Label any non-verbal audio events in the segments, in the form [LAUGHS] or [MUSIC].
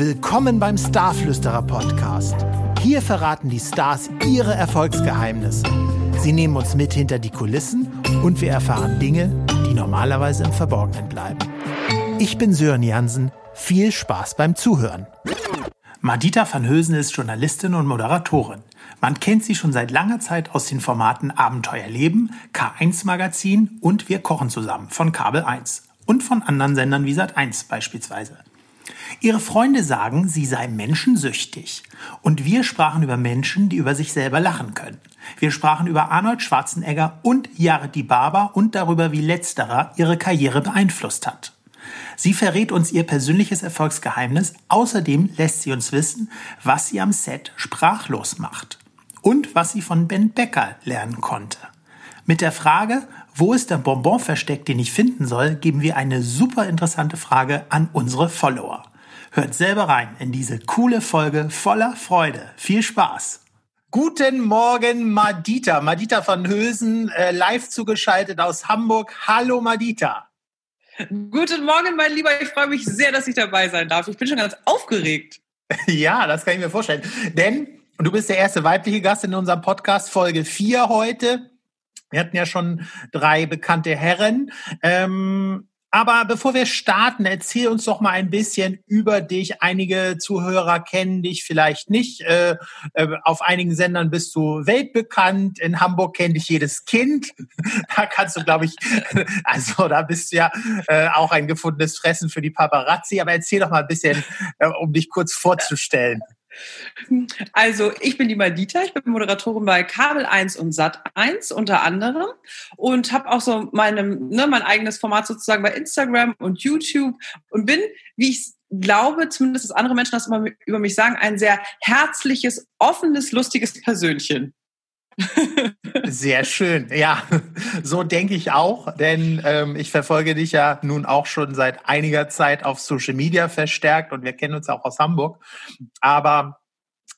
Willkommen beim Starflüsterer Podcast. Hier verraten die Stars ihre Erfolgsgeheimnisse. Sie nehmen uns mit hinter die Kulissen und wir erfahren Dinge, die normalerweise im Verborgenen bleiben. Ich bin Sören Jansen. Viel Spaß beim Zuhören. Madita van Hösen ist Journalistin und Moderatorin. Man kennt sie schon seit langer Zeit aus den Formaten Abenteuerleben, K1 Magazin und Wir kochen zusammen von Kabel 1 und von anderen Sendern wie Sat1 beispielsweise. Ihre Freunde sagen, sie sei menschensüchtig. Und wir sprachen über Menschen, die über sich selber lachen können. Wir sprachen über Arnold Schwarzenegger und Jared Di Baba und darüber, wie letzterer ihre Karriere beeinflusst hat. Sie verrät uns ihr persönliches Erfolgsgeheimnis. Außerdem lässt sie uns wissen, was sie am Set sprachlos macht. Und was sie von Ben Becker lernen konnte. Mit der Frage, wo ist der Bonbon versteckt, den ich finden soll, geben wir eine super interessante Frage an unsere Follower. Hört selber rein in diese coole Folge voller Freude. Viel Spaß! Guten Morgen, Madita. Madita von Hösen, äh, live zugeschaltet aus Hamburg. Hallo, Madita. Guten Morgen, mein Lieber. Ich freue mich sehr, dass ich dabei sein darf. Ich bin schon ganz aufgeregt. [LAUGHS] ja, das kann ich mir vorstellen. Denn du bist der erste weibliche Gast in unserem Podcast, Folge 4 heute. Wir hatten ja schon drei bekannte Herren. Ähm, aber bevor wir starten, erzähl uns doch mal ein bisschen über dich. Einige Zuhörer kennen dich vielleicht nicht. Äh, äh, auf einigen Sendern bist du weltbekannt. In Hamburg kennt dich jedes Kind. [LAUGHS] Da kannst du, glaube ich, [LAUGHS] also da bist du ja äh, auch ein gefundenes Fressen für die Paparazzi. Aber erzähl doch mal ein bisschen, um dich kurz vorzustellen. Also, ich bin die Madita, ich bin Moderatorin bei Kabel 1 und Sat 1 unter anderem und habe auch so meinem, ne, mein eigenes Format sozusagen bei Instagram und YouTube und bin, wie ich glaube, zumindest dass andere Menschen das immer über mich sagen, ein sehr herzliches, offenes, lustiges Persönchen. [LAUGHS] Sehr schön. Ja, so denke ich auch, denn ähm, ich verfolge dich ja nun auch schon seit einiger Zeit auf Social Media verstärkt und wir kennen uns auch aus Hamburg. Aber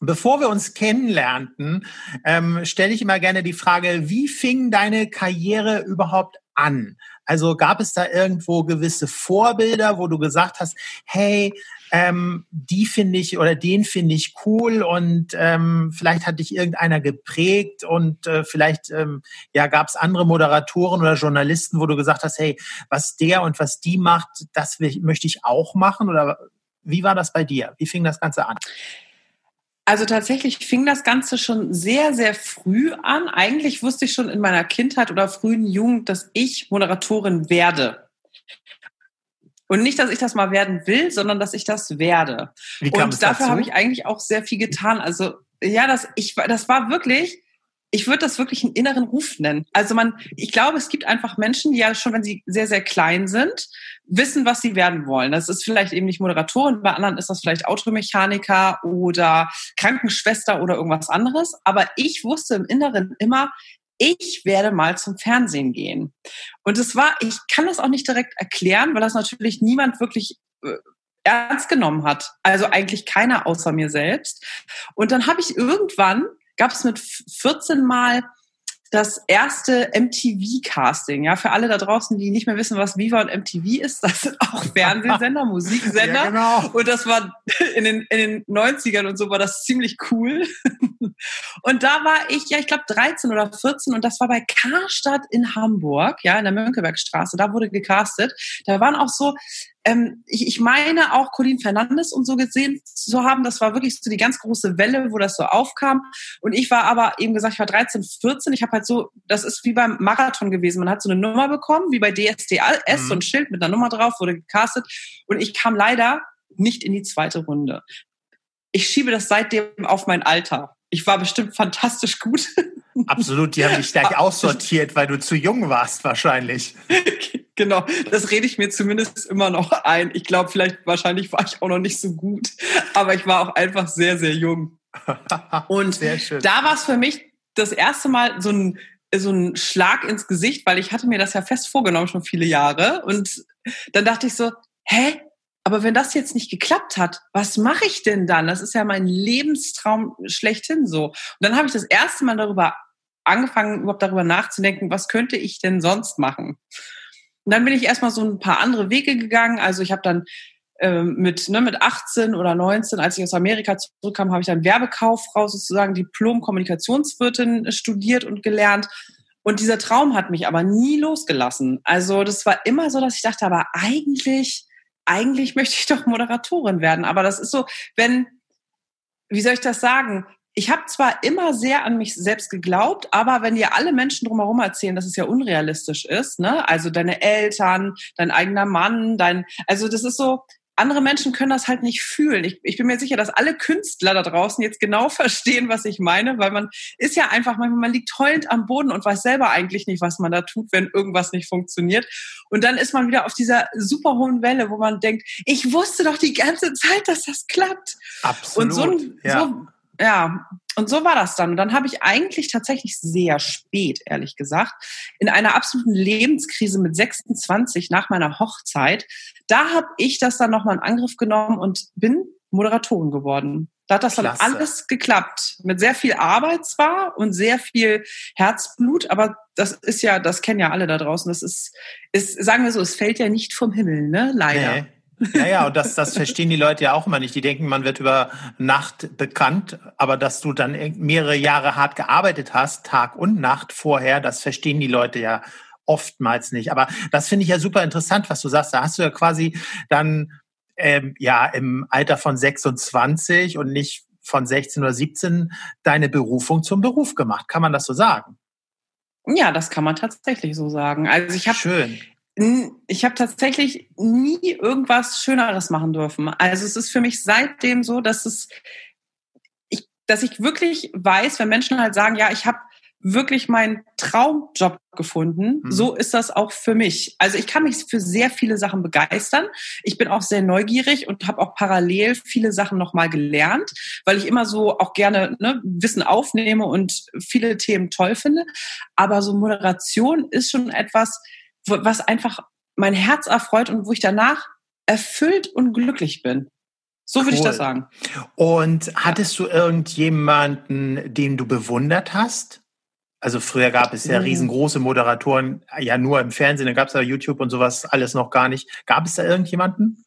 Bevor wir uns kennenlernten, ähm, stelle ich immer gerne die Frage, wie fing deine Karriere überhaupt an? Also gab es da irgendwo gewisse Vorbilder, wo du gesagt hast, hey, ähm, die finde ich oder den finde ich cool und ähm, vielleicht hat dich irgendeiner geprägt und äh, vielleicht ähm, ja gab es andere Moderatoren oder Journalisten, wo du gesagt hast, hey, was der und was die macht, das will, möchte ich auch machen oder wie war das bei dir? Wie fing das Ganze an? Also tatsächlich fing das Ganze schon sehr, sehr früh an. Eigentlich wusste ich schon in meiner Kindheit oder frühen Jugend, dass ich Moderatorin werde. Und nicht, dass ich das mal werden will, sondern dass ich das werde. Wie kam und dafür habe ich eigentlich auch sehr viel getan. Also ja, das, ich, das war wirklich, ich würde das wirklich einen inneren Ruf nennen. Also man, ich glaube, es gibt einfach Menschen, die ja schon, wenn sie sehr, sehr klein sind, wissen, was sie werden wollen. Das ist vielleicht eben nicht Moderatorin, bei anderen ist das vielleicht Automechaniker oder Krankenschwester oder irgendwas anderes. Aber ich wusste im Inneren immer, ich werde mal zum Fernsehen gehen. Und es war, ich kann das auch nicht direkt erklären, weil das natürlich niemand wirklich äh, ernst genommen hat. Also eigentlich keiner außer mir selbst. Und dann habe ich irgendwann, gab es mit 14 Mal das erste MTV-Casting. Ja, für alle da draußen, die nicht mehr wissen, was Viva und MTV ist, das sind auch [LAUGHS] Fernsehsender, Musiksender. Ja, genau. Und das war in den, in den 90ern und so war das ziemlich cool. [LAUGHS] Und da war ich, ja, ich glaube 13 oder 14 und das war bei Karstadt in Hamburg, ja, in der Mönckebergstraße. Da wurde gecastet. Da waren auch so ähm, ich, ich meine auch Colin Fernandes und so gesehen zu haben. Das war wirklich so die ganz große Welle, wo das so aufkam. Und ich war aber eben gesagt, ich war 13, 14. Ich habe halt so, das ist wie beim Marathon gewesen. Man hat so eine Nummer bekommen, wie bei DSDS, mhm. so ein Schild mit einer Nummer drauf, wurde gecastet. Und ich kam leider nicht in die zweite Runde. Ich schiebe das seitdem auf mein Alter. Ich war bestimmt fantastisch gut. [LAUGHS] Absolut, die haben dich [LAUGHS] gleich aussortiert, weil du zu jung warst wahrscheinlich. [LAUGHS] Genau, das rede ich mir zumindest immer noch ein. Ich glaube, vielleicht, wahrscheinlich war ich auch noch nicht so gut, aber ich war auch einfach sehr, sehr jung. [LAUGHS] Und da war es für mich das erste Mal so ein, so ein Schlag ins Gesicht, weil ich hatte mir das ja fest vorgenommen, schon viele Jahre. Und dann dachte ich so, hä? Aber wenn das jetzt nicht geklappt hat, was mache ich denn dann? Das ist ja mein Lebenstraum schlechthin so. Und dann habe ich das erste Mal darüber angefangen, überhaupt darüber nachzudenken, was könnte ich denn sonst machen? Und dann bin ich erstmal so ein paar andere Wege gegangen. Also ich habe dann ähm, mit, ne, mit 18 oder 19, als ich aus Amerika zurückkam, habe ich dann Werbekauffrau sozusagen Diplom-Kommunikationswirtin studiert und gelernt. Und dieser Traum hat mich aber nie losgelassen. Also das war immer so, dass ich dachte, aber eigentlich, eigentlich möchte ich doch Moderatorin werden. Aber das ist so, wenn, wie soll ich das sagen? Ich habe zwar immer sehr an mich selbst geglaubt, aber wenn dir alle Menschen drumherum erzählen, dass es ja unrealistisch ist, ne? Also deine Eltern, dein eigener Mann, dein, also das ist so, andere Menschen können das halt nicht fühlen. Ich, ich bin mir sicher, dass alle Künstler da draußen jetzt genau [LAUGHS] verstehen, was ich meine, weil man ist ja einfach, manchmal, man liegt heulend am Boden und weiß selber eigentlich nicht, was man da tut, wenn irgendwas nicht funktioniert. Und dann ist man wieder auf dieser super hohen Welle, wo man denkt, ich wusste doch die ganze Zeit, dass das klappt. Absolut. Und so, ja. so ja, und so war das dann. Und dann habe ich eigentlich tatsächlich sehr spät, ehrlich gesagt, in einer absoluten Lebenskrise mit 26 nach meiner Hochzeit, da habe ich das dann nochmal in Angriff genommen und bin Moderatorin geworden. Da hat das Klasse. dann alles geklappt. Mit sehr viel Arbeit zwar und sehr viel Herzblut, aber das ist ja, das kennen ja alle da draußen. Das ist, ist sagen wir so, es fällt ja nicht vom Himmel, ne? Leider. Nee. Ja, ja, und das, das verstehen die Leute ja auch immer nicht. Die denken, man wird über Nacht bekannt, aber dass du dann mehrere Jahre hart gearbeitet hast, Tag und Nacht vorher, das verstehen die Leute ja oftmals nicht. Aber das finde ich ja super interessant, was du sagst. Da hast du ja quasi dann ähm, ja im Alter von 26 und nicht von 16 oder 17 deine Berufung zum Beruf gemacht. Kann man das so sagen? Ja, das kann man tatsächlich so sagen. Also ich habe schön ich habe tatsächlich nie irgendwas Schöneres machen dürfen. Also es ist für mich seitdem so, dass es, ich, dass ich wirklich weiß, wenn Menschen halt sagen, ja, ich habe wirklich meinen Traumjob gefunden. Mhm. So ist das auch für mich. Also ich kann mich für sehr viele Sachen begeistern. Ich bin auch sehr neugierig und habe auch parallel viele Sachen nochmal gelernt, weil ich immer so auch gerne ne, Wissen aufnehme und viele Themen toll finde. Aber so Moderation ist schon etwas, was einfach mein Herz erfreut und wo ich danach erfüllt und glücklich bin. So würde cool. ich das sagen. Und hattest du irgendjemanden, den du bewundert hast? Also früher gab es ja mhm. riesengroße Moderatoren, ja nur im Fernsehen, dann gab es ja YouTube und sowas alles noch gar nicht. Gab es da irgendjemanden?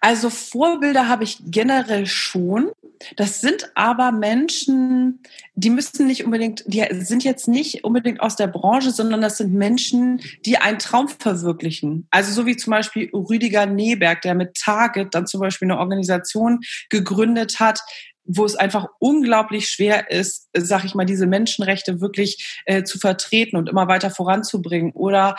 Also Vorbilder habe ich generell schon. Das sind aber Menschen, die müssen nicht unbedingt, die sind jetzt nicht unbedingt aus der Branche, sondern das sind Menschen, die einen Traum verwirklichen. Also so wie zum Beispiel Rüdiger Neberg, der mit Target dann zum Beispiel eine Organisation gegründet hat, wo es einfach unglaublich schwer ist, sag ich mal, diese Menschenrechte wirklich äh, zu vertreten und immer weiter voranzubringen. Oder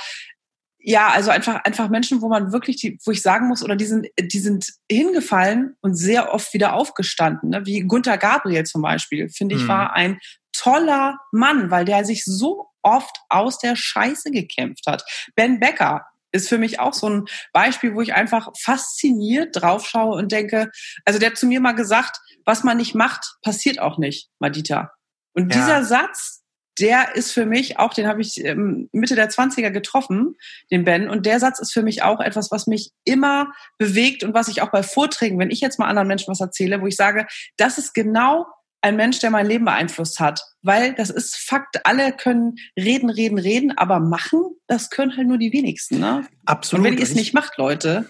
ja, also einfach, einfach Menschen, wo man wirklich, die, wo ich sagen muss, oder die sind, die sind hingefallen und sehr oft wieder aufgestanden, ne? wie Gunther Gabriel zum Beispiel, finde ich, mhm. war ein toller Mann, weil der sich so oft aus der Scheiße gekämpft hat. Ben Becker ist für mich auch so ein Beispiel, wo ich einfach fasziniert draufschaue und denke, also der hat zu mir mal gesagt, was man nicht macht, passiert auch nicht, Madita. Und ja. dieser Satz, der ist für mich auch, den habe ich ähm, Mitte der 20er getroffen, den Ben. Und der Satz ist für mich auch etwas, was mich immer bewegt und was ich auch bei Vorträgen, wenn ich jetzt mal anderen Menschen was erzähle, wo ich sage, das ist genau ein Mensch, der mein Leben beeinflusst hat. Weil das ist Fakt, alle können reden, reden, reden, aber machen, das können halt nur die wenigsten. Ne? Absolut. Und wenn ihr es nicht macht, Leute,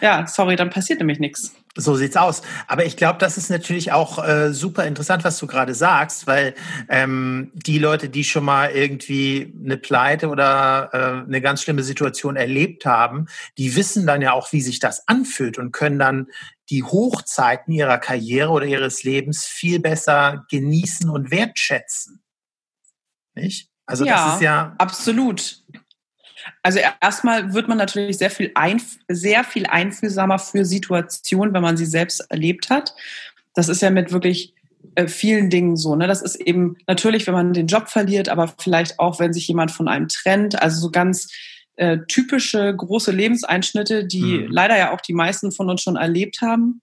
ja, sorry, dann passiert nämlich nichts. So sieht's aus. Aber ich glaube, das ist natürlich auch äh, super interessant, was du gerade sagst, weil ähm, die Leute, die schon mal irgendwie eine Pleite oder äh, eine ganz schlimme Situation erlebt haben, die wissen dann ja auch, wie sich das anfühlt und können dann die Hochzeiten ihrer Karriere oder ihres Lebens viel besser genießen und wertschätzen. Nicht? Also ja, das ist ja absolut. Also erstmal wird man natürlich sehr viel, einf sehr viel einfühlsamer für Situationen, wenn man sie selbst erlebt hat. Das ist ja mit wirklich äh, vielen Dingen so. Ne? Das ist eben natürlich, wenn man den Job verliert, aber vielleicht auch, wenn sich jemand von einem trennt. Also so ganz äh, typische große Lebenseinschnitte, die mhm. leider ja auch die meisten von uns schon erlebt haben.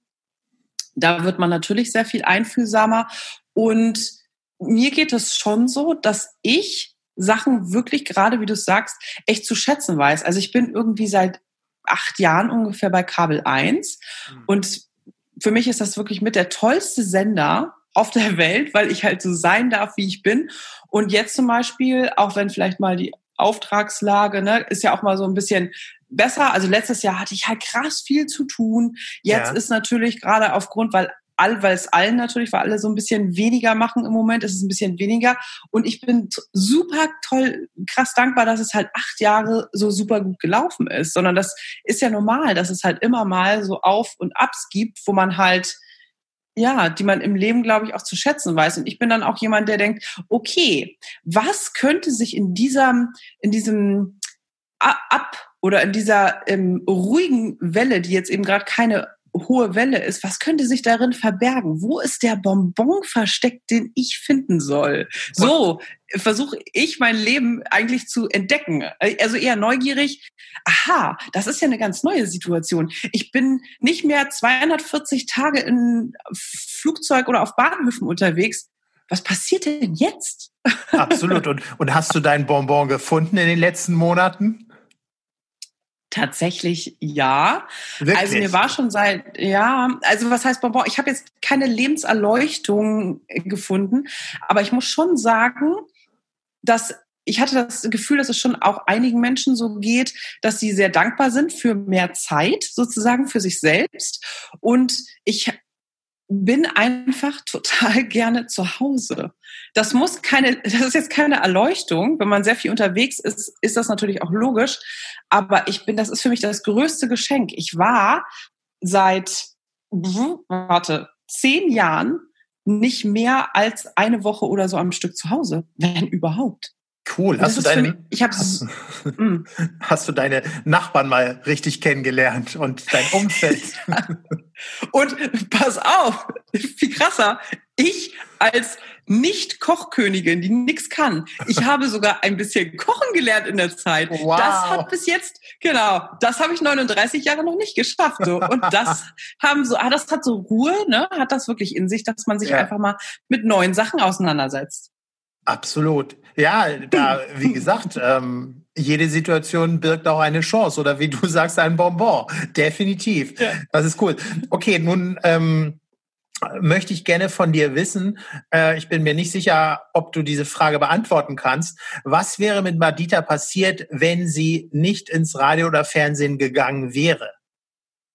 Da wird man natürlich sehr viel einfühlsamer. Und mir geht es schon so, dass ich Sachen wirklich, gerade wie du sagst, echt zu schätzen weiß. Also ich bin irgendwie seit acht Jahren ungefähr bei Kabel 1 mhm. und für mich ist das wirklich mit der tollste Sender auf der [LAUGHS] Welt, weil ich halt so sein darf, wie ich bin. Und jetzt zum Beispiel, auch wenn vielleicht mal die Auftragslage, ne, ist ja auch mal so ein bisschen besser. Also letztes Jahr hatte ich halt krass viel zu tun. Jetzt ja. ist natürlich gerade aufgrund, weil all, weil es allen natürlich, weil alle so ein bisschen weniger machen im Moment, ist es ein bisschen weniger. Und ich bin super toll, krass dankbar, dass es halt acht Jahre so super gut gelaufen ist. Sondern das ist ja normal, dass es halt immer mal so Auf und Abs gibt, wo man halt ja, die man im Leben, glaube ich, auch zu schätzen weiß. Und ich bin dann auch jemand, der denkt, okay, was könnte sich in dieser, in diesem Ab oder in dieser ähm, ruhigen Welle, die jetzt eben gerade keine hohe Welle ist, was könnte sich darin verbergen? Wo ist der Bonbon versteckt, den ich finden soll? So versuche ich mein Leben eigentlich zu entdecken. Also eher neugierig. Aha, das ist ja eine ganz neue Situation. Ich bin nicht mehr 240 Tage in Flugzeug oder auf Bahnhöfen unterwegs. Was passiert denn jetzt? Absolut. Und, und hast du deinen Bonbon gefunden in den letzten Monaten? Tatsächlich ja. Wirklich? Also mir war schon seit, ja, also was heißt Bonbon? Ich habe jetzt keine Lebenserleuchtung gefunden, aber ich muss schon sagen, dass ich hatte das Gefühl, dass es schon auch einigen Menschen so geht, dass sie sehr dankbar sind für mehr Zeit sozusagen für sich selbst. Und ich bin einfach [LAUGHS] total gerne zu Hause. Das muss keine, das ist jetzt keine Erleuchtung. Wenn man sehr viel unterwegs ist, ist das natürlich auch logisch. Aber ich bin, das ist für mich das größte Geschenk. Ich war seit, warte, zehn Jahren nicht mehr als eine Woche oder so am Stück zu Hause, wenn überhaupt. Cool. Hast du deine, ich hab's, mm. [LAUGHS] hast du deine Nachbarn mal richtig kennengelernt und dein Umfeld? [LAUGHS] und pass auf, viel krasser. Ich als Nicht-Kochkönigin, die nichts kann, ich habe sogar ein bisschen kochen gelernt in der Zeit. Wow. Das hat bis jetzt, genau, das habe ich 39 Jahre noch nicht geschafft. So. Und das [LAUGHS] haben so, ah, das hat so Ruhe, ne? Hat das wirklich in sich, dass man sich ja. einfach mal mit neuen Sachen auseinandersetzt. Absolut. Ja, da, wie gesagt, ähm, jede Situation birgt auch eine Chance oder wie du sagst, ein Bonbon. Definitiv. Ja. Das ist cool. Okay, nun ähm, möchte ich gerne von dir wissen, äh, ich bin mir nicht sicher, ob du diese Frage beantworten kannst. Was wäre mit Madita passiert, wenn sie nicht ins Radio oder Fernsehen gegangen wäre?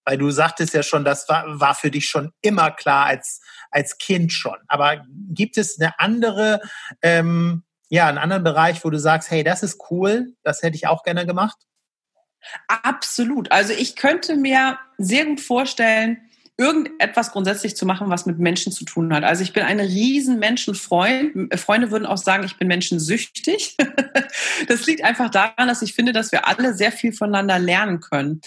Weil du sagtest ja schon, das war, war für dich schon immer klar als, als Kind schon. Aber gibt es eine andere, ähm, ja, einen anderen Bereich, wo du sagst, hey, das ist cool, das hätte ich auch gerne gemacht? Absolut. Also ich könnte mir sehr gut vorstellen, irgendetwas grundsätzlich zu machen, was mit Menschen zu tun hat. Also ich bin ein riesen Menschenfreund. Freunde würden auch sagen, ich bin menschensüchtig. [LAUGHS] das liegt einfach daran, dass ich finde, dass wir alle sehr viel voneinander lernen können.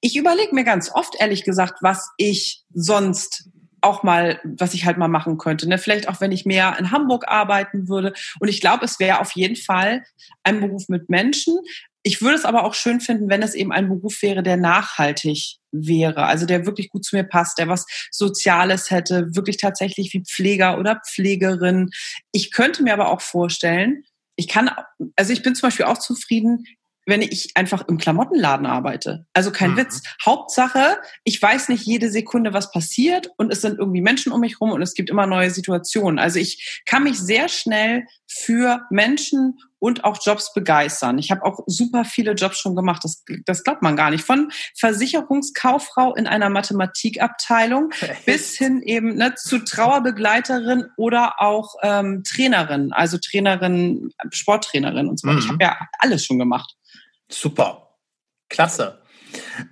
Ich überlege mir ganz oft, ehrlich gesagt, was ich sonst auch mal, was ich halt mal machen könnte. Ne? Vielleicht auch, wenn ich mehr in Hamburg arbeiten würde. Und ich glaube, es wäre auf jeden Fall ein Beruf mit Menschen. Ich würde es aber auch schön finden, wenn es eben ein Beruf wäre, der nachhaltig wäre, also der wirklich gut zu mir passt, der was Soziales hätte, wirklich tatsächlich wie Pfleger oder Pflegerin. Ich könnte mir aber auch vorstellen, ich kann, also ich bin zum Beispiel auch zufrieden, wenn ich einfach im Klamottenladen arbeite. Also kein mhm. Witz. Hauptsache, ich weiß nicht jede Sekunde, was passiert und es sind irgendwie Menschen um mich rum und es gibt immer neue Situationen. Also ich kann mich sehr schnell für Menschen und auch Jobs begeistern. Ich habe auch super viele Jobs schon gemacht. Das, das glaubt man gar nicht. Von Versicherungskauffrau in einer Mathematikabteilung Echt? bis hin eben ne, zu Trauerbegleiterin oder auch ähm, Trainerin, also Trainerin, Sporttrainerin und so weiter. Mhm. Ich habe ja alles schon gemacht. Super. Klasse.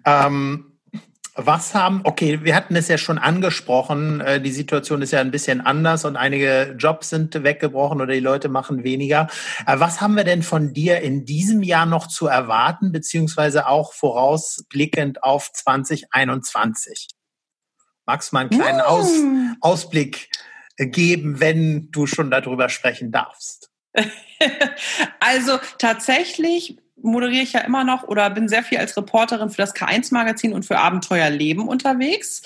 Ähm, was haben, okay, wir hatten es ja schon angesprochen, äh, die Situation ist ja ein bisschen anders und einige Jobs sind weggebrochen oder die Leute machen weniger. Äh, was haben wir denn von dir in diesem Jahr noch zu erwarten, beziehungsweise auch vorausblickend auf 2021? Magst du mal einen kleinen mm. Aus, Ausblick geben, wenn du schon darüber sprechen darfst? [LAUGHS] also tatsächlich moderiere ich ja immer noch oder bin sehr viel als Reporterin für das K1-Magazin und für Abenteuer Leben unterwegs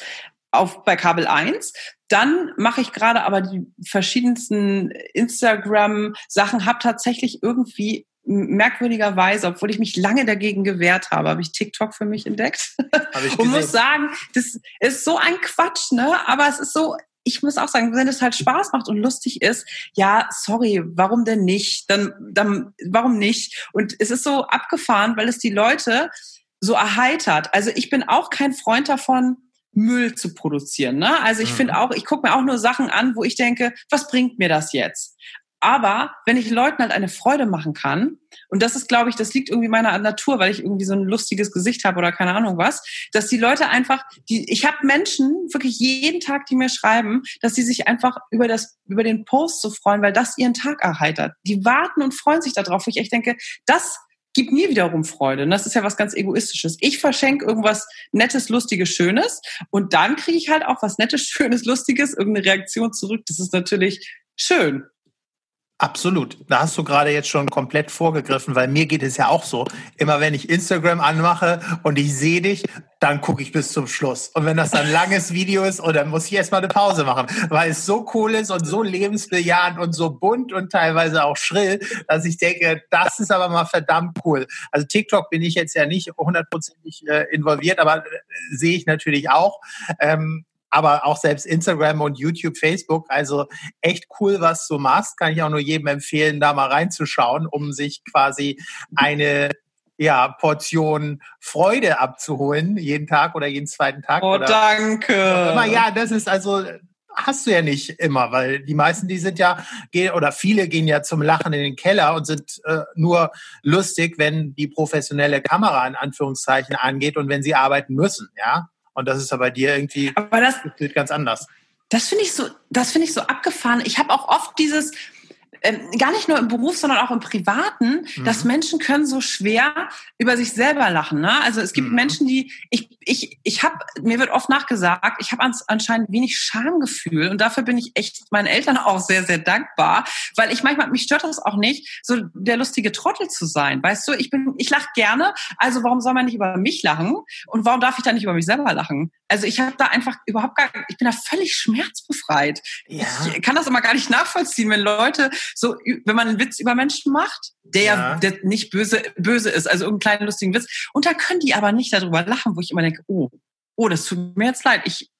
auf, bei Kabel 1. Dann mache ich gerade aber die verschiedensten Instagram-Sachen, habe tatsächlich irgendwie merkwürdigerweise, obwohl ich mich lange dagegen gewehrt habe, habe ich TikTok für mich entdeckt. [LAUGHS] und muss sagen, das ist so ein Quatsch, ne? Aber es ist so, ich muss auch sagen, wenn es halt Spaß macht und lustig ist, ja, sorry, warum denn nicht? Dann, dann, warum nicht? Und es ist so abgefahren, weil es die Leute so erheitert. Also ich bin auch kein Freund davon, Müll zu produzieren. Ne? Also ich mhm. finde auch, ich gucke mir auch nur Sachen an, wo ich denke, was bringt mir das jetzt? Aber wenn ich Leuten halt eine Freude machen kann, und das ist, glaube ich, das liegt irgendwie meiner Natur, weil ich irgendwie so ein lustiges Gesicht habe oder keine Ahnung was, dass die Leute einfach, die, ich habe Menschen wirklich jeden Tag, die mir schreiben, dass sie sich einfach über das, über den Post so freuen, weil das ihren Tag erheitert. Die warten und freuen sich darauf. Wo ich echt denke, das gibt mir wiederum Freude. Und das ist ja was ganz Egoistisches. Ich verschenke irgendwas Nettes, Lustiges, Schönes und dann kriege ich halt auch was Nettes, [LAUGHS] Schönes, Lustiges, irgendeine Reaktion zurück. Das ist natürlich schön. Absolut. Da hast du gerade jetzt schon komplett vorgegriffen, weil mir geht es ja auch so. Immer wenn ich Instagram anmache und ich sehe dich, dann gucke ich bis zum Schluss. Und wenn das dann ein langes Video ist, oh, dann muss ich erstmal eine Pause machen, weil es so cool ist und so lebensbejahend und so bunt und teilweise auch schrill, dass ich denke, das ist aber mal verdammt cool. Also TikTok bin ich jetzt ja nicht hundertprozentig äh, involviert, aber äh, sehe ich natürlich auch. Aber auch selbst Instagram und YouTube, Facebook. Also echt cool, was du machst. Kann ich auch nur jedem empfehlen, da mal reinzuschauen, um sich quasi eine ja, Portion Freude abzuholen, jeden Tag oder jeden zweiten Tag. Oh, oder danke. Immer, ja, das ist also, hast du ja nicht immer, weil die meisten, die sind ja, gehen, oder viele gehen ja zum Lachen in den Keller und sind äh, nur lustig, wenn die professionelle Kamera in Anführungszeichen angeht und wenn sie arbeiten müssen, ja. Und das ist ja bei dir irgendwie Aber das, ganz anders. Das finde ich so, das finde ich so abgefahren. Ich habe auch oft dieses, ähm, gar nicht nur im Beruf, sondern auch im Privaten, mhm. dass Menschen können so schwer über sich selber lachen. Ne? Also es gibt mhm. Menschen, die ich ich ich habe mir wird oft nachgesagt, ich habe anscheinend wenig Schamgefühl und dafür bin ich echt meinen Eltern [LAUGHS] auch sehr sehr dankbar, weil ich manchmal mich stört das auch nicht, so der lustige Trottel zu sein. Weißt du, ich bin ich lache gerne, also warum soll man nicht über mich lachen und warum darf ich dann nicht über mich selber lachen? Also ich habe da einfach überhaupt gar, ich bin da völlig schmerzbefreit. Ja. Ich kann das immer gar nicht nachvollziehen, wenn Leute so, wenn man einen Witz über Menschen macht, der ja, der nicht böse, böse ist, also irgendeinen kleinen lustigen Witz. Und da können die aber nicht darüber lachen, wo ich immer denke, oh, oh, das tut mir jetzt leid. Ich,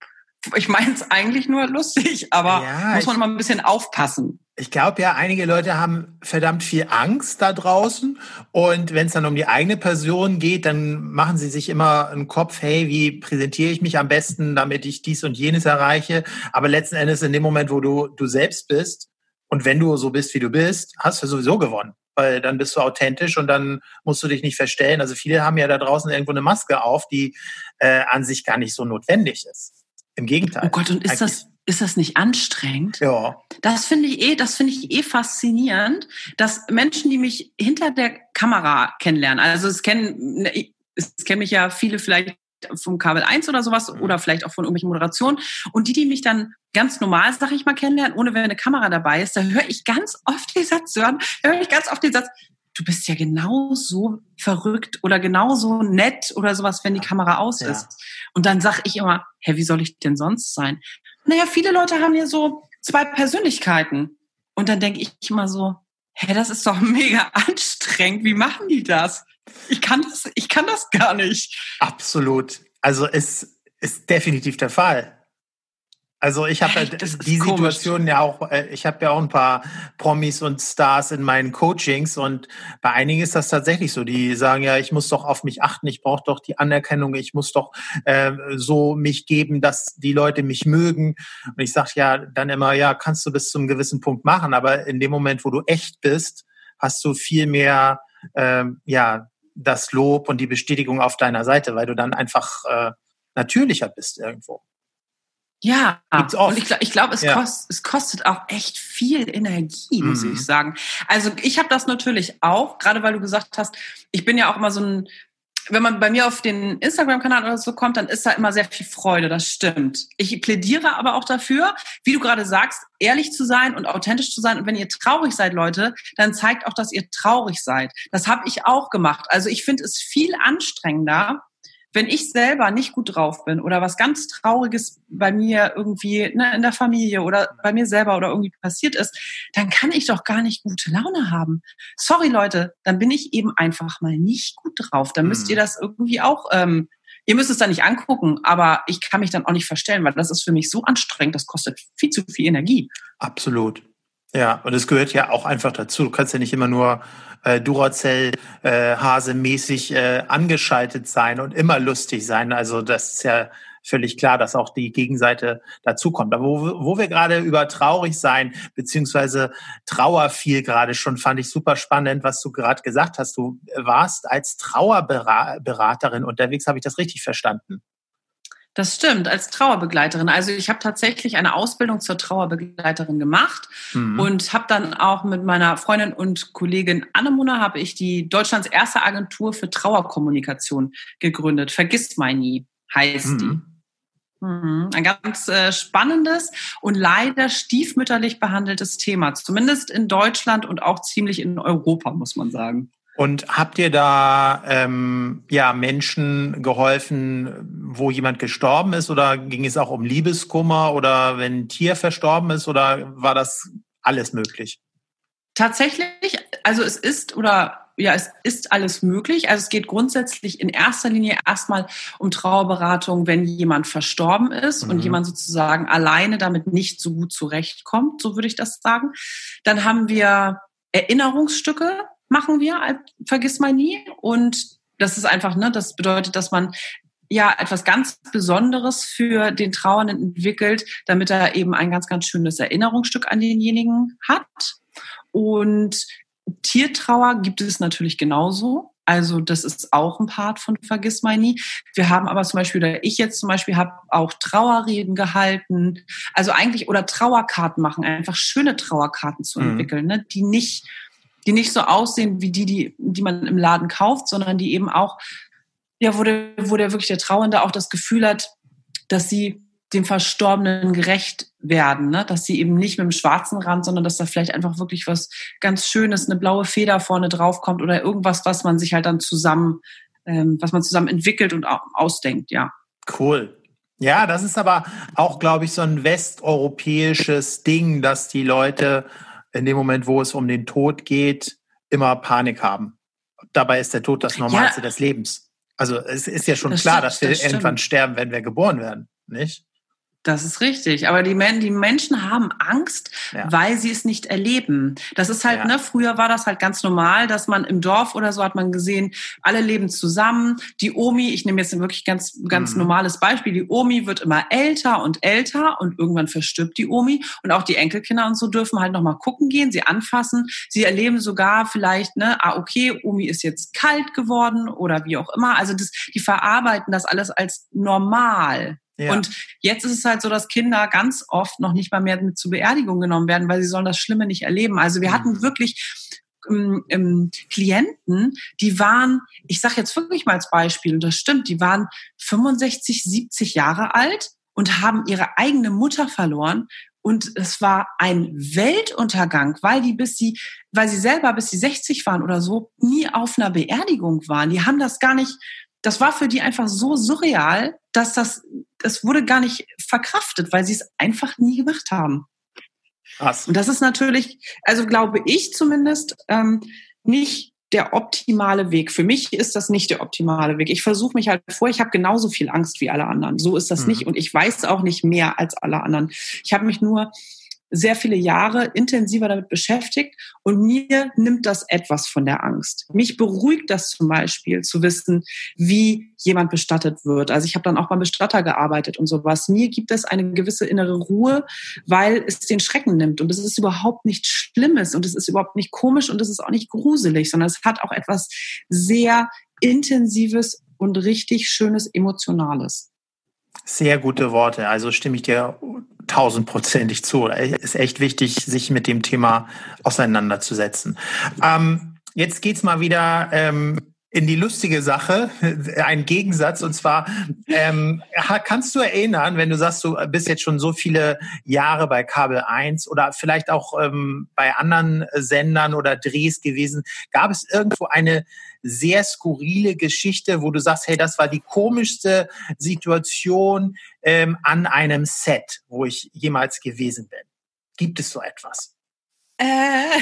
ich meine es eigentlich nur lustig, aber ja, muss man immer ein bisschen aufpassen. Ich glaube ja, einige Leute haben verdammt viel Angst da draußen. Und wenn es dann um die eigene Person geht, dann machen sie sich immer einen Kopf, hey, wie präsentiere ich mich am besten, damit ich dies und jenes erreiche. Aber letzten Endes in dem Moment, wo du du selbst bist und wenn du so bist, wie du bist, hast du sowieso gewonnen. Weil dann bist du authentisch und dann musst du dich nicht verstellen. Also viele haben ja da draußen irgendwo eine Maske auf, die äh, an sich gar nicht so notwendig ist. Im Gegenteil. Oh Gott, und ist das, ist das nicht anstrengend? Ja. Das finde ich eh, das finde ich eh faszinierend, dass Menschen, die mich hinter der Kamera kennenlernen, also es kennen, ne, es kennen mich ja viele vielleicht vom Kabel 1 oder sowas mhm. oder vielleicht auch von irgendwelchen Moderationen und die, die mich dann ganz normal, sag ich mal, kennenlernen, ohne wenn eine Kamera dabei ist, da höre ich ganz oft den Satz hören, höre ich ganz oft den Satz, du bist ja genauso verrückt oder genauso nett oder sowas, wenn die Kamera aus ist. Ja. Und dann sag ich immer, hä, wie soll ich denn sonst sein? naja, viele Leute haben hier so zwei Persönlichkeiten. Und dann denke ich immer so, hä, das ist doch [LAUGHS] mega anstrengend. Wie machen die das? Ich kann das, ich kann das gar nicht. Absolut. Also es ist definitiv der Fall. Also ich habe halt die Situation komisch. ja auch, äh, ich habe ja auch ein paar Promis und Stars in meinen Coachings und bei einigen ist das tatsächlich so. Die sagen ja, ich muss doch auf mich achten, ich brauche doch die Anerkennung, ich muss doch äh, so mich geben, dass die Leute mich mögen. Und ich sage ja dann immer, ja, kannst du bis zum gewissen Punkt machen, aber in dem Moment, wo du echt bist, hast du viel mehr, äh, ja, das Lob und die Bestätigung auf deiner Seite, weil du dann einfach äh, natürlicher bist irgendwo. Ja, und ich, ich glaube, es, ja. kost, es kostet auch echt viel Energie, muss mhm. ich sagen. Also ich habe das natürlich auch, gerade weil du gesagt hast, ich bin ja auch immer so ein, wenn man bei mir auf den Instagram-Kanal oder so kommt, dann ist da immer sehr viel Freude, das stimmt. Ich plädiere aber auch dafür, wie du gerade sagst, ehrlich zu sein und authentisch zu sein. Und wenn ihr traurig seid, Leute, dann zeigt auch, dass ihr traurig seid. Das habe ich auch gemacht. Also ich finde es viel anstrengender, wenn ich selber nicht gut drauf bin oder was ganz Trauriges bei mir irgendwie ne, in der Familie oder bei mir selber oder irgendwie passiert ist, dann kann ich doch gar nicht gute Laune haben. Sorry Leute, dann bin ich eben einfach mal nicht gut drauf. Dann müsst ihr mhm. das irgendwie auch ähm, Ihr müsst es dann nicht angucken, aber ich kann mich dann auch nicht verstellen, weil das ist für mich so anstrengend, das kostet viel zu viel Energie. Absolut. Ja, und es gehört ja auch einfach dazu. Du kannst ja nicht immer nur äh, Duracell äh, äh, angeschaltet sein und immer lustig sein. Also das ist ja völlig klar, dass auch die Gegenseite dazukommt. Aber wo, wo wir gerade über traurig sein beziehungsweise Trauer viel gerade schon, fand ich super spannend, was du gerade gesagt hast. Du warst als Trauerberaterin unterwegs, habe ich das richtig verstanden? Das stimmt, als Trauerbegleiterin. Also ich habe tatsächlich eine Ausbildung zur Trauerbegleiterin gemacht mhm. und habe dann auch mit meiner Freundin und Kollegin Annemona habe ich die Deutschlands erste Agentur für Trauerkommunikation gegründet. Vergiss mal nie heißt mhm. die. Mhm. Ein ganz äh, spannendes und leider stiefmütterlich behandeltes Thema, zumindest in Deutschland und auch ziemlich in Europa, muss man sagen. Und habt ihr da ähm, ja Menschen geholfen, wo jemand gestorben ist, oder ging es auch um Liebeskummer oder wenn ein Tier verstorben ist, oder war das alles möglich? Tatsächlich, also es ist oder ja, es ist alles möglich. Also es geht grundsätzlich in erster Linie erstmal um Trauerberatung, wenn jemand verstorben ist mhm. und jemand sozusagen alleine damit nicht so gut zurechtkommt, so würde ich das sagen. Dann haben wir Erinnerungsstücke, machen wir, vergiss mal nie. Und das ist einfach, ne, das bedeutet, dass man ja etwas ganz Besonderes für den Trauernden entwickelt, damit er eben ein ganz, ganz schönes Erinnerungsstück an denjenigen hat. Und Tiertrauer gibt es natürlich genauso. Also das ist auch ein Part von Vergiss mal nie. Wir haben aber zum Beispiel, oder ich jetzt zum Beispiel, habe auch Trauerreden gehalten. Also eigentlich, oder Trauerkarten machen, einfach schöne Trauerkarten zu mhm. entwickeln, ne? die nicht die nicht so aussehen wie die, die, die man im Laden kauft, sondern die eben auch, ja, wo der, wo der wirklich der Trauernde auch das Gefühl hat, dass sie dem Verstorbenen gerecht werden, ne? dass sie eben nicht mit dem schwarzen Rand, sondern dass da vielleicht einfach wirklich was ganz Schönes, eine blaue Feder vorne drauf kommt oder irgendwas, was man sich halt dann zusammen, ähm, was man zusammen entwickelt und ausdenkt, ja. Cool. Ja, das ist aber auch, glaube ich, so ein westeuropäisches Ding, dass die Leute in dem Moment, wo es um den Tod geht, immer Panik haben. Dabei ist der Tod das Normalste ja. des Lebens. Also es ist ja schon das klar, stimmt, dass wir das irgendwann sterben, wenn wir geboren werden, nicht? Das ist richtig. Aber die, Men die Menschen haben Angst, ja. weil sie es nicht erleben. Das ist halt, ja. ne, früher war das halt ganz normal, dass man im Dorf oder so hat man gesehen, alle leben zusammen. Die Omi, ich nehme jetzt ein wirklich ganz, ganz mhm. normales Beispiel, die Omi wird immer älter und älter und irgendwann verstirbt die Omi und auch die Enkelkinder und so dürfen halt nochmal gucken gehen, sie anfassen. Sie erleben sogar vielleicht, ne, ah, okay, Omi ist jetzt kalt geworden oder wie auch immer. Also das, die verarbeiten das alles als normal. Ja. Und jetzt ist es halt so, dass Kinder ganz oft noch nicht mal mehr mit zur Beerdigung genommen werden, weil sie sollen das Schlimme nicht erleben. Also wir mhm. hatten wirklich ähm, ähm, Klienten, die waren, ich sage jetzt wirklich mal als Beispiel, und das stimmt, die waren 65, 70 Jahre alt und haben ihre eigene Mutter verloren. Und es war ein Weltuntergang, weil die bis sie, weil sie selber bis sie 60 waren oder so, nie auf einer Beerdigung waren. Die haben das gar nicht, das war für die einfach so surreal, dass das, das wurde gar nicht verkraftet, weil sie es einfach nie gemacht haben. Krass. Und das ist natürlich, also glaube ich zumindest, ähm, nicht der optimale Weg. Für mich ist das nicht der optimale Weg. Ich versuche mich halt vor, ich habe genauso viel Angst wie alle anderen. So ist das mhm. nicht und ich weiß auch nicht mehr als alle anderen. Ich habe mich nur sehr viele Jahre intensiver damit beschäftigt und mir nimmt das etwas von der Angst. Mich beruhigt das zum Beispiel zu wissen, wie jemand bestattet wird. Also ich habe dann auch beim Bestatter gearbeitet und sowas. Mir gibt es eine gewisse innere Ruhe, weil es den Schrecken nimmt und es ist überhaupt nichts Schlimmes und es ist überhaupt nicht komisch und es ist auch nicht gruselig, sondern es hat auch etwas sehr Intensives und richtig Schönes Emotionales. Sehr gute Worte. Also stimme ich dir tausendprozentig zu. Ist echt wichtig, sich mit dem Thema auseinanderzusetzen. Ähm, jetzt geht's mal wieder ähm, in die lustige Sache, [LAUGHS] ein Gegensatz. Und zwar, ähm, kannst du erinnern, wenn du sagst, du bist jetzt schon so viele Jahre bei Kabel 1 oder vielleicht auch ähm, bei anderen Sendern oder Drehs gewesen, gab es irgendwo eine sehr skurrile Geschichte, wo du sagst, hey, das war die komischste Situation ähm, an einem Set, wo ich jemals gewesen bin. Gibt es so etwas? Äh,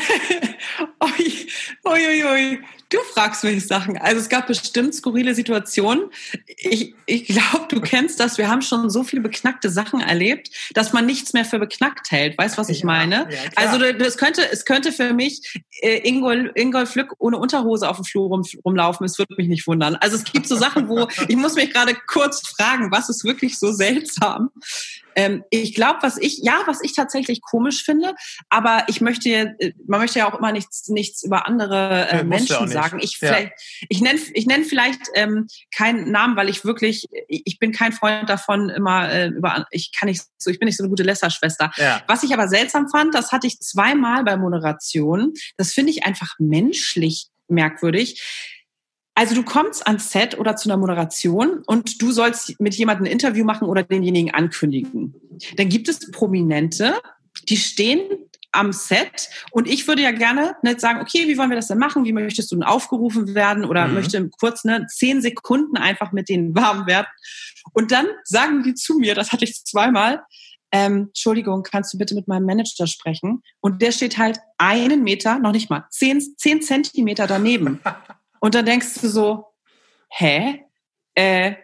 oi, oi, oi, Du fragst mich Sachen. Also es gab bestimmt skurrile Situationen. Ich, ich glaube, du kennst das. Wir haben schon so viele beknackte Sachen erlebt, dass man nichts mehr für beknackt hält. Weißt du, was ich ja, meine? Ja, also das könnte, es könnte für mich äh, Ingol, Ingolf Lück ohne Unterhose auf dem Flur rum, rumlaufen. Es würde mich nicht wundern. Also es gibt so Sachen, wo [LAUGHS] ich muss mich gerade kurz fragen, was ist wirklich so seltsam? Ähm, ich glaube, was ich, ja, was ich tatsächlich komisch finde, aber ich möchte, äh, man möchte ja auch immer nichts, nichts über andere äh, Menschen sagen. Ich, ja. ich nenne ich nenn vielleicht ähm, keinen Namen, weil ich wirklich, ich bin kein Freund davon, immer äh, über, ich kann nicht so, ich bin nicht so eine gute Lässerschwester. Ja. Was ich aber seltsam fand, das hatte ich zweimal bei Moderation. Das finde ich einfach menschlich merkwürdig also du kommst ans Set oder zu einer Moderation und du sollst mit jemandem ein Interview machen oder denjenigen ankündigen. Dann gibt es Prominente, die stehen am Set und ich würde ja gerne nicht sagen, okay, wie wollen wir das denn machen? Wie möchtest du denn aufgerufen werden? Oder mhm. möchte kurz ne, zehn Sekunden einfach mit denen warm werden. Und dann sagen die zu mir, das hatte ich zweimal, ähm, Entschuldigung, kannst du bitte mit meinem Manager sprechen? Und der steht halt einen Meter, noch nicht mal, zehn, zehn Zentimeter daneben. [LAUGHS] Und dann denkst du so, hä? Äh,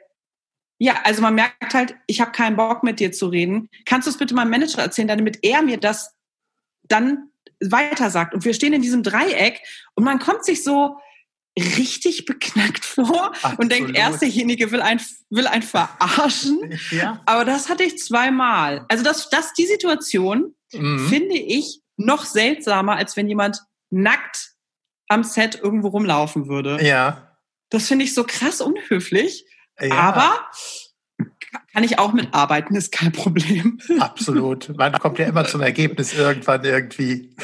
ja, also man merkt halt, ich habe keinen Bock mit dir zu reden. Kannst du es bitte meinem Manager erzählen, damit er mir das dann weiter sagt? Und wir stehen in diesem Dreieck und man kommt sich so richtig beknackt vor Absolut. und denkt, erst derjenige will ein, will ein verarschen. [LAUGHS] Ja. Aber das hatte ich zweimal. Also das, das die Situation mhm. finde ich noch seltsamer, als wenn jemand nackt am Set irgendwo rumlaufen würde. Ja. Das finde ich so krass unhöflich. Ja. Aber kann ich auch mitarbeiten, ist kein Problem. [LAUGHS] Absolut. Man kommt ja immer zum Ergebnis irgendwann irgendwie.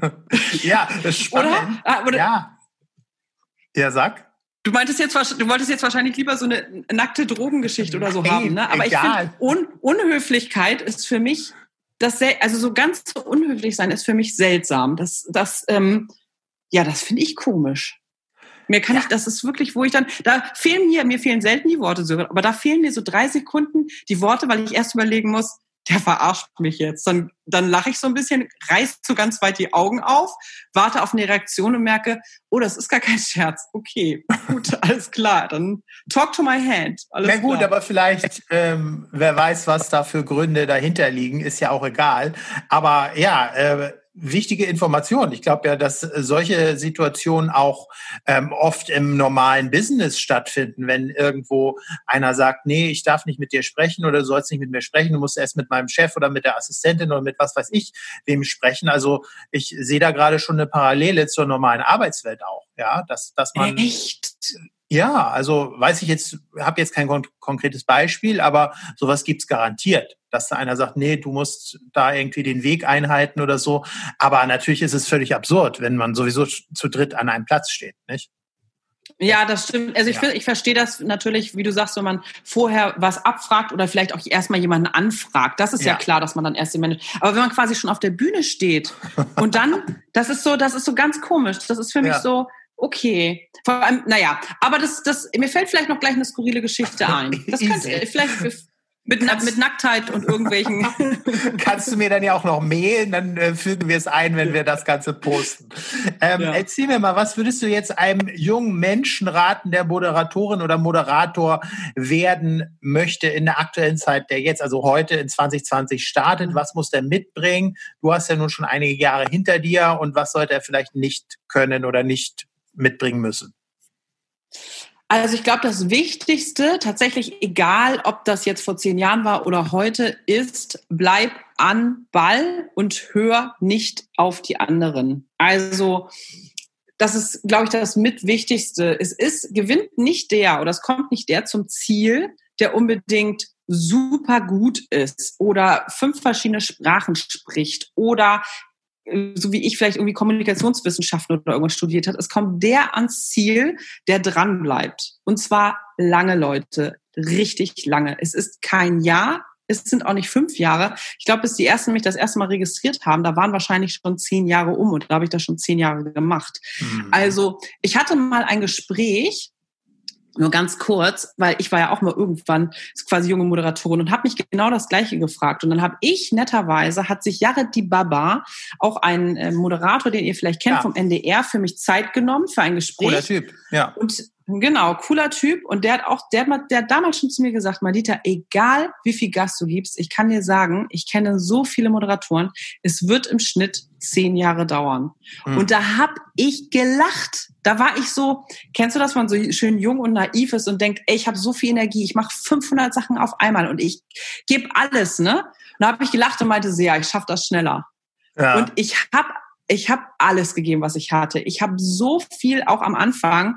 [LAUGHS] ja, das ist spannend. Oder? Ah, oder? Ja. Ja, sag. Du meintest jetzt, du wolltest jetzt wahrscheinlich lieber so eine nackte Drogengeschichte oder so hey, haben, ne? Aber egal. ich finde, Un Unhöflichkeit ist für mich das, also so ganz so unhöflich sein ist für mich seltsam. Das, das, ähm, ja, das finde ich komisch. Mir kann ja. ich, das ist wirklich, wo ich dann, da fehlen mir, mir fehlen selten die Worte so, aber da fehlen mir so drei Sekunden die Worte, weil ich erst überlegen muss, der verarscht mich jetzt. Dann, dann lache ich so ein bisschen, reiß so ganz weit die Augen auf, warte auf eine Reaktion und merke, oh, das ist gar kein Scherz. Okay, [LAUGHS] gut, alles klar. Dann talk to my hand. Alles Na gut, klar. aber vielleicht, ähm, wer weiß, was da für Gründe dahinter liegen, ist ja auch egal. Aber ja, äh, wichtige Information. Ich glaube ja, dass solche Situationen auch ähm, oft im normalen Business stattfinden, wenn irgendwo einer sagt, nee, ich darf nicht mit dir sprechen oder du sollst nicht mit mir sprechen, du musst erst mit meinem Chef oder mit der Assistentin oder mit was weiß ich wem sprechen. Also ich sehe da gerade schon eine Parallele zur normalen Arbeitswelt auch, ja, dass, dass man Echt? Ja, also weiß ich jetzt, habe jetzt kein kon konkretes Beispiel, aber sowas gibt's garantiert, dass da einer sagt, nee, du musst da irgendwie den Weg einhalten oder so. Aber natürlich ist es völlig absurd, wenn man sowieso zu dritt an einem Platz steht, nicht? Ja, das stimmt. Also ich, ja. ich verstehe das natürlich, wie du sagst, wenn man vorher was abfragt oder vielleicht auch erstmal jemanden anfragt. Das ist ja, ja klar, dass man dann erst den Manager. Aber wenn man quasi schon auf der Bühne steht und dann, das ist so, das ist so ganz komisch. Das ist für mich ja. so, Okay. Vor allem, naja, aber das, das, mir fällt vielleicht noch gleich eine skurrile Geschichte ein. [LAUGHS] Das könnte vielleicht mit, mit Nacktheit und irgendwelchen. [LAUGHS] Kannst du mir dann ja auch noch mailen, dann äh, fügen wir es ein, wenn wir das Ganze posten. Ähm, ja. Erzähl mir mal, was würdest du jetzt einem jungen Menschen raten, der Moderatorin oder Moderator werden möchte in der aktuellen Zeit, der jetzt, also heute in 2020 startet? Was muss der mitbringen? Du hast ja nun schon einige Jahre hinter dir und was sollte er vielleicht nicht können oder nicht mitbringen müssen? Also ich glaube, das Wichtigste, tatsächlich egal, ob das jetzt vor zehn Jahren war oder heute, ist, bleib an Ball und hör nicht auf die anderen. Also das ist, glaube ich, das mitwichtigste. Es ist, gewinnt nicht der oder es kommt nicht der zum Ziel, der unbedingt super gut ist oder fünf verschiedene Sprachen spricht oder so wie ich vielleicht irgendwie Kommunikationswissenschaften oder irgendwas studiert hat, es kommt der ans Ziel, der dran bleibt. Und zwar lange Leute, richtig lange. Es ist kein Jahr, es sind auch nicht fünf Jahre. Ich glaube, bis die ersten mich das erste Mal registriert haben, da waren wahrscheinlich schon zehn Jahre um und da habe ich das schon zehn Jahre gemacht. Mhm. Also ich hatte mal ein Gespräch nur ganz kurz, weil ich war ja auch mal irgendwann quasi junge Moderatorin und habe mich genau das Gleiche gefragt. Und dann habe ich netterweise, hat sich Jared Di Baba, auch ein äh, Moderator, den ihr vielleicht kennt ja. vom NDR, für mich Zeit genommen für ein Gespräch. Cooler Typ, ja. Und Genau, cooler Typ. Und der hat auch, der hat, der hat damals schon zu mir gesagt, Madita, egal wie viel Gas du gibst, ich kann dir sagen, ich kenne so viele Moderatoren, es wird im Schnitt zehn Jahre dauern. Mhm. Und da hab ich gelacht. Da war ich so, kennst du das, man so schön jung und naiv ist und denkt, ey, ich habe so viel Energie, ich mache 500 Sachen auf einmal und ich gebe alles, ne? Und da habe ich gelacht und meinte, sehr, ich schaffe das schneller. Ja. Und ich habe ich habe alles gegeben, was ich hatte. Ich habe so viel auch am Anfang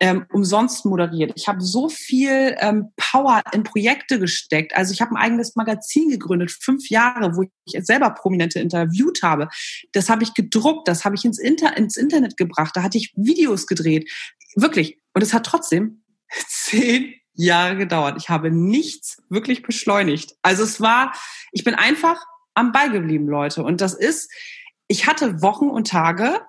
ähm, umsonst moderiert. Ich habe so viel ähm, Power in Projekte gesteckt. Also ich habe ein eigenes Magazin gegründet, fünf Jahre, wo ich selber Prominente interviewt habe. Das habe ich gedruckt, das habe ich ins, Inter ins Internet gebracht, da hatte ich Videos gedreht. Wirklich. Und es hat trotzdem [LAUGHS] zehn Jahre gedauert. Ich habe nichts wirklich beschleunigt. Also es war, ich bin einfach am Ball geblieben, Leute. Und das ist, ich hatte Wochen und Tage,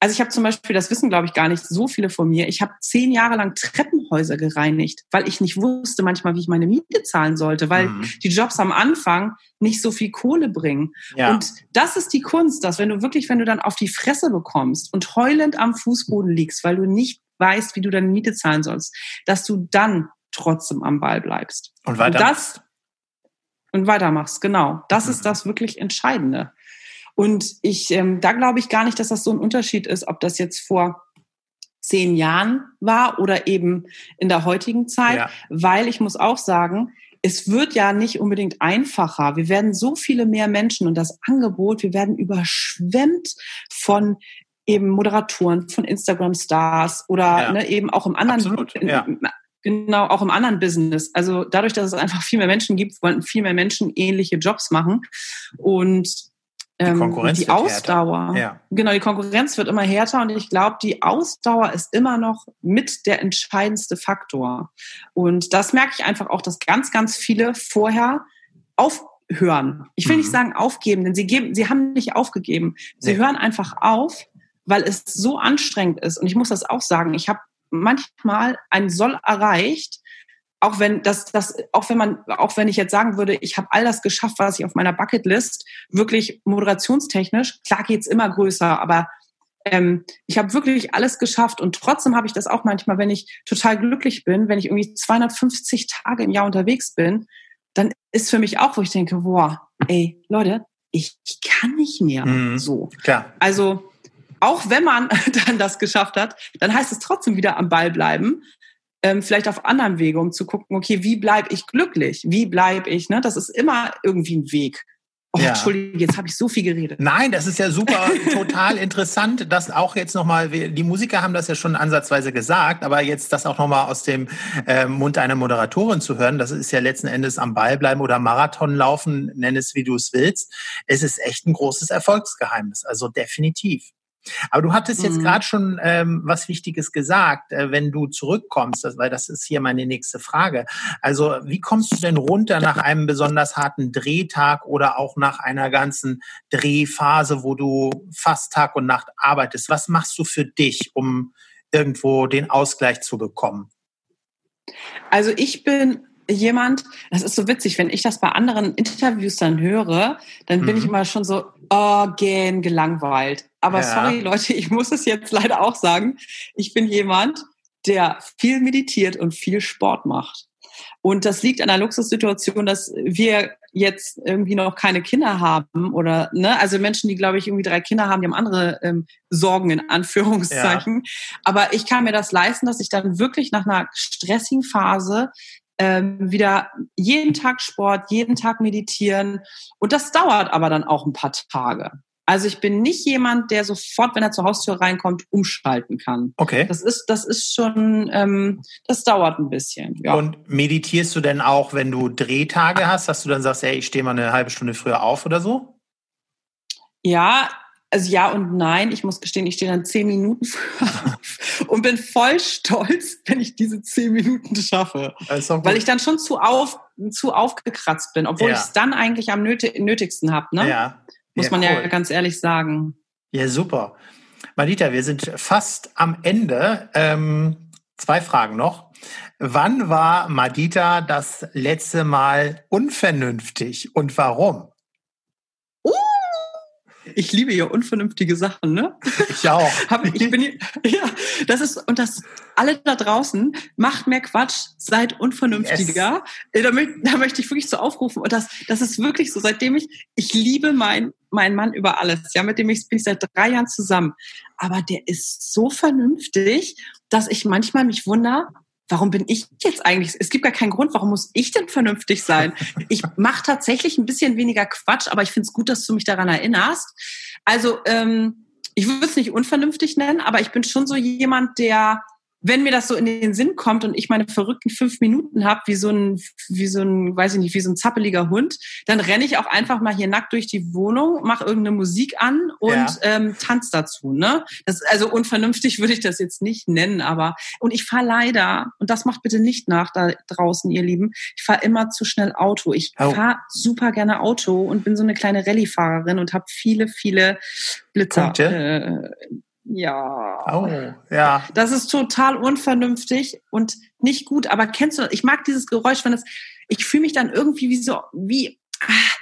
also ich habe zum Beispiel, das wissen glaube ich gar nicht so viele von mir, ich habe zehn Jahre lang Treppenhäuser gereinigt, weil ich nicht wusste manchmal, wie ich meine Miete zahlen sollte, weil mhm. die Jobs am Anfang nicht so viel Kohle bringen. Ja. Und das ist die Kunst, dass wenn du wirklich, wenn du dann auf die Fresse bekommst und heulend am Fußboden liegst, weil du nicht weißt, wie du deine Miete zahlen sollst, dass du dann trotzdem am Ball bleibst. Und weiter. Und, das, und weitermachst, genau. Das mhm. ist das wirklich Entscheidende. Und ich, ähm, da glaube ich gar nicht, dass das so ein Unterschied ist, ob das jetzt vor zehn Jahren war oder eben in der heutigen Zeit, ja. weil ich muss auch sagen, es wird ja nicht unbedingt einfacher. Wir werden so viele mehr Menschen und das Angebot, wir werden überschwemmt von eben Moderatoren, von Instagram-Stars oder ja. ne, eben auch im anderen, Absolut, ja. genau, auch im anderen Business. Also dadurch, dass es einfach viel mehr Menschen gibt, wollen viel mehr Menschen ähnliche Jobs machen und die, ähm, Konkurrenz die Ausdauer. Ja. Genau, die Konkurrenz wird immer härter und ich glaube, die Ausdauer ist immer noch mit der entscheidendste Faktor. Und das merke ich einfach auch, dass ganz, ganz viele vorher aufhören. Ich will mhm. nicht sagen aufgeben, denn sie geben, sie haben nicht aufgegeben. Sie nee. hören einfach auf, weil es so anstrengend ist. Und ich muss das auch sagen, ich habe manchmal ein Soll erreicht, auch wenn das, das, auch wenn man, auch wenn ich jetzt sagen würde, ich habe all das geschafft, was ich auf meiner Bucketlist wirklich moderationstechnisch, klar geht's immer größer, aber ähm, ich habe wirklich alles geschafft und trotzdem habe ich das auch manchmal, wenn ich total glücklich bin, wenn ich irgendwie 250 Tage im Jahr unterwegs bin, dann ist für mich auch, wo ich denke, boah, ey, Leute, ich, ich kann nicht mehr mhm, so. Klar. Also auch wenn man [LAUGHS] dann das geschafft hat, dann heißt es trotzdem wieder am Ball bleiben, ähm, vielleicht auf anderen Wege, um zu gucken, okay, wie bleibe ich glücklich? Wie bleibe ich? Ne? Das ist immer irgendwie ein Weg. Oh, ja. Entschuldige, jetzt habe ich so viel geredet. Nein, das ist ja super, [LAUGHS] total interessant, dass auch jetzt nochmal, die Musiker haben das ja schon ansatzweise gesagt, aber jetzt das auch nochmal aus dem äh, Mund einer Moderatorin zu hören, das ist ja letzten Endes am Ball bleiben oder Marathon laufen, nenn es wie du es willst. Es ist echt ein großes Erfolgsgeheimnis, also definitiv. Aber du hattest jetzt mhm. gerade schon ähm, was Wichtiges gesagt, äh, wenn du zurückkommst, das, weil das ist hier meine nächste Frage. Also wie kommst du denn runter nach einem besonders harten Drehtag oder auch nach einer ganzen Drehphase, wo du fast Tag und Nacht arbeitest? Was machst du für dich, um irgendwo den Ausgleich zu bekommen? Also ich bin jemand, das ist so witzig, wenn ich das bei anderen Interviews dann höre, dann bin mhm. ich immer schon so, oh, gähn gelangweilt. Aber ja. sorry, Leute, ich muss es jetzt leider auch sagen. Ich bin jemand, der viel meditiert und viel Sport macht. Und das liegt an der Luxussituation, dass wir jetzt irgendwie noch keine Kinder haben oder ne, also Menschen, die glaube ich irgendwie drei Kinder haben, die haben andere ähm, Sorgen in Anführungszeichen. Ja. Aber ich kann mir das leisten, dass ich dann wirklich nach einer stressigen Phase ähm, wieder jeden Tag Sport, jeden Tag meditieren. Und das dauert aber dann auch ein paar Tage. Also ich bin nicht jemand, der sofort, wenn er zur Haustür reinkommt, umschalten kann. Okay. Das ist, das ist schon, ähm, das dauert ein bisschen. Ja. Und meditierst du denn auch, wenn du Drehtage hast, dass du dann sagst, ey, ich stehe mal eine halbe Stunde früher auf oder so? Ja, also ja und nein. Ich muss gestehen, ich stehe dann zehn Minuten [LAUGHS] auf und bin voll stolz, wenn ich diese zehn Minuten schaffe. Weil ich dann schon zu, auf, zu aufgekratzt bin, obwohl ja. ich es dann eigentlich am nötigsten habe. Ne? Ja. Muss ja, man cool. ja ganz ehrlich sagen. Ja, super. Malita, wir sind fast am Ende. Ähm, Zwei Fragen noch. Wann war Madita das letzte Mal unvernünftig und warum? Ich liebe ja unvernünftige Sachen, ne? Ich auch. [LAUGHS] ich bin, [LAUGHS] ja, das ist, und das, alle da draußen, macht mehr Quatsch, seid unvernünftiger. Yes. Da, da, möchte ich wirklich so aufrufen. Und das, das ist wirklich so, seitdem ich, ich liebe meinen mein Mann über alles, ja, mit dem ich bin ich seit drei Jahren zusammen. Aber der ist so vernünftig, dass ich manchmal mich wundere, warum bin ich jetzt eigentlich? Es gibt gar keinen Grund, warum muss ich denn vernünftig sein? Ich mache tatsächlich ein bisschen weniger Quatsch, aber ich finde es gut, dass du mich daran erinnerst. Also ähm, ich würde es nicht unvernünftig nennen, aber ich bin schon so jemand, der wenn mir das so in den Sinn kommt und ich meine verrückten fünf Minuten habe, wie so ein, wie so ein, weiß ich nicht, wie so ein zappeliger Hund, dann renne ich auch einfach mal hier nackt durch die Wohnung, mache irgendeine Musik an und ja. ähm, tanz dazu. Ne? Das, also unvernünftig [LAUGHS] würde ich das jetzt nicht nennen, aber und ich fahre leider, und das macht bitte nicht nach da draußen, ihr Lieben, ich fahre immer zu schnell Auto. Ich oh. fahre super gerne Auto und bin so eine kleine Rallye-Fahrerin und habe viele, viele Blitzer. Äh, ja. Oh, ja. Das ist total unvernünftig und nicht gut. Aber kennst du, ich mag dieses Geräusch, wenn es, ich fühle mich dann irgendwie wie so, wie, ah,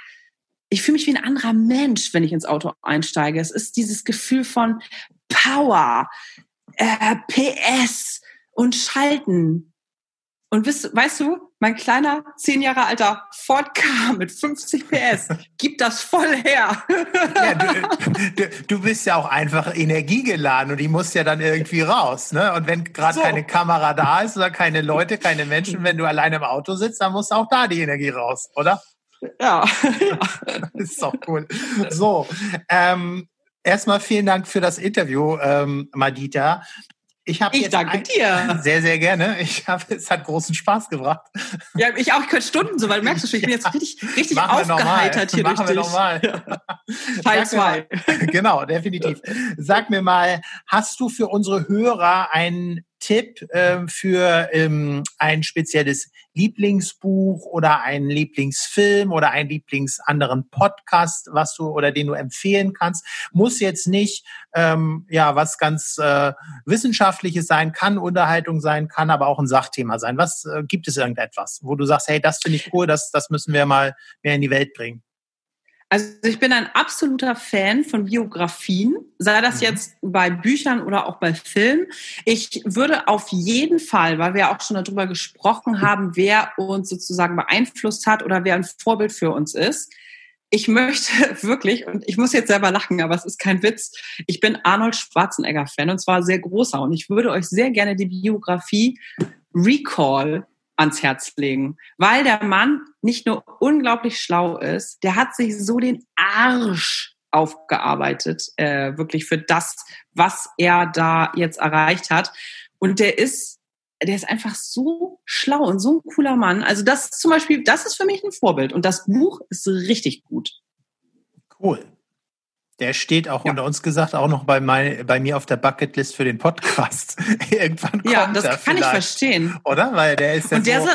ich fühle mich wie ein anderer Mensch, wenn ich ins Auto einsteige. Es ist dieses Gefühl von Power, äh, PS und Schalten. Und weißt, weißt du, mein kleiner, zehn Jahre alter Ford K mit 50 PS gibt das voll her. Ja, du, du, du, bist ja auch einfach energiegeladen und die muss ja dann irgendwie raus. Ne? Und wenn gerade so. keine Kamera da ist oder keine Leute, keine Menschen, wenn du alleine im Auto sitzt, dann muss auch da die Energie raus, oder? Ja. [LAUGHS] ist doch cool. So, ähm, erstmal vielen Dank für das Interview, ähm, Madita. Ich, ich danke ein, dir. [LAUGHS] Sehr, sehr gerne. Ich habe, es hat großen Spaß gebracht. Ja, ich auch. Ich könnte Stunden so, weil du merkst du schon, ich bin jetzt richtig, richtig aufgeheitert hier Machen durch wir nochmal. Ja. [LAUGHS] Teil zwei. [LAUGHS] Genau, definitiv. Sag mir mal, hast du für unsere Hörer einen Tipp äh, für ähm, ein spezielles Lieblingsbuch oder einen Lieblingsfilm oder einen Lieblingsanderen Podcast, was du oder den du empfehlen kannst? Muss jetzt nicht ähm, ja was ganz äh, Wissenschaftliches sein, kann Unterhaltung sein, kann aber auch ein Sachthema sein. Was äh, gibt es irgendetwas, wo du sagst, hey, das finde ich cool, das das müssen wir mal mehr in die Welt bringen? Also ich bin ein absoluter Fan von Biografien, sei das mhm. jetzt bei Büchern oder auch bei Filmen. Ich würde auf jeden Fall, weil wir auch schon darüber gesprochen haben, wer uns sozusagen beeinflusst hat oder wer ein Vorbild für uns ist. Ich möchte [LAUGHS] wirklich, und ich muss jetzt selber lachen, aber es ist kein Witz, ich bin Arnold Schwarzenegger-Fan und zwar sehr großer. Und ich würde euch sehr gerne die Biografie Recall ans Herz legen, weil der Mann nicht nur unglaublich schlau ist, der hat sich so den Arsch aufgearbeitet, äh, wirklich für das, was er da jetzt erreicht hat. Und der ist, der ist einfach so schlau und so ein cooler Mann. Also das zum Beispiel, das ist für mich ein Vorbild. Und das Buch ist richtig gut. Cool. Der steht auch ja. unter uns gesagt auch noch bei, mein, bei mir auf der Bucketlist für den Podcast. [LAUGHS] Irgendwann kommt Ja, das kann vielleicht. ich verstehen. Oder? Weil der ist ja Und der so,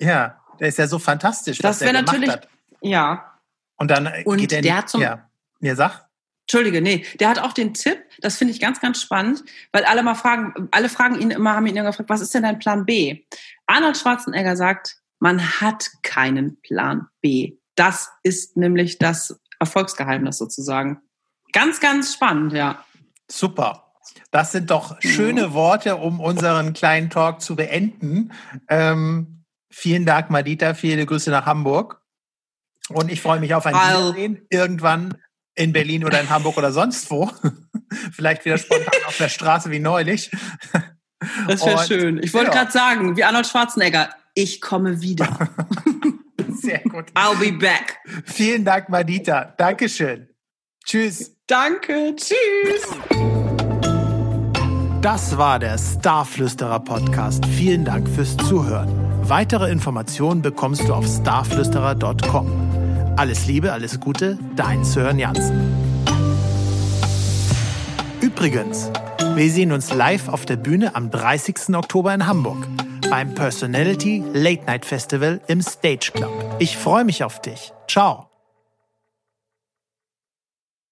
ja, der ist ja so fantastisch. Das wäre natürlich, hat. ja. Und dann und geht der, der hat zum, ja, mir sag. Entschuldige, nee, der hat auch den Tipp, das finde ich ganz, ganz spannend, weil alle mal fragen, alle fragen ihn immer, haben ihn immer gefragt, was ist denn dein Plan B? Arnold Schwarzenegger sagt, man hat keinen Plan B. Das ist nämlich das Erfolgsgeheimnis sozusagen. Ganz, ganz spannend, ja. Super. Das sind doch schöne Worte, um unseren kleinen Talk zu beenden. Ähm, vielen Dank, Madita. Viele Grüße nach Hamburg. Und ich freue mich auf ein Wiedersehen irgendwann in Berlin oder in Hamburg oder sonst wo. [LAUGHS] Vielleicht wieder spontan auf der Straße wie neulich. Das wäre schön. Ich wollte ja. gerade sagen, wie Arnold Schwarzenegger, ich komme wieder. [LAUGHS] Sehr gut. I'll be back. Vielen Dank, Madita. Dankeschön. Tschüss. Danke. Tschüss. Das war der Starflüsterer Podcast. Vielen Dank fürs Zuhören. Weitere Informationen bekommst du auf starflüsterer.com. Alles Liebe, alles Gute, dein Sören Jansen. Übrigens, wir sehen uns live auf der Bühne am 30. Oktober in Hamburg beim Personality Late Night Festival im Stage Club. Ich freue mich auf dich. Ciao.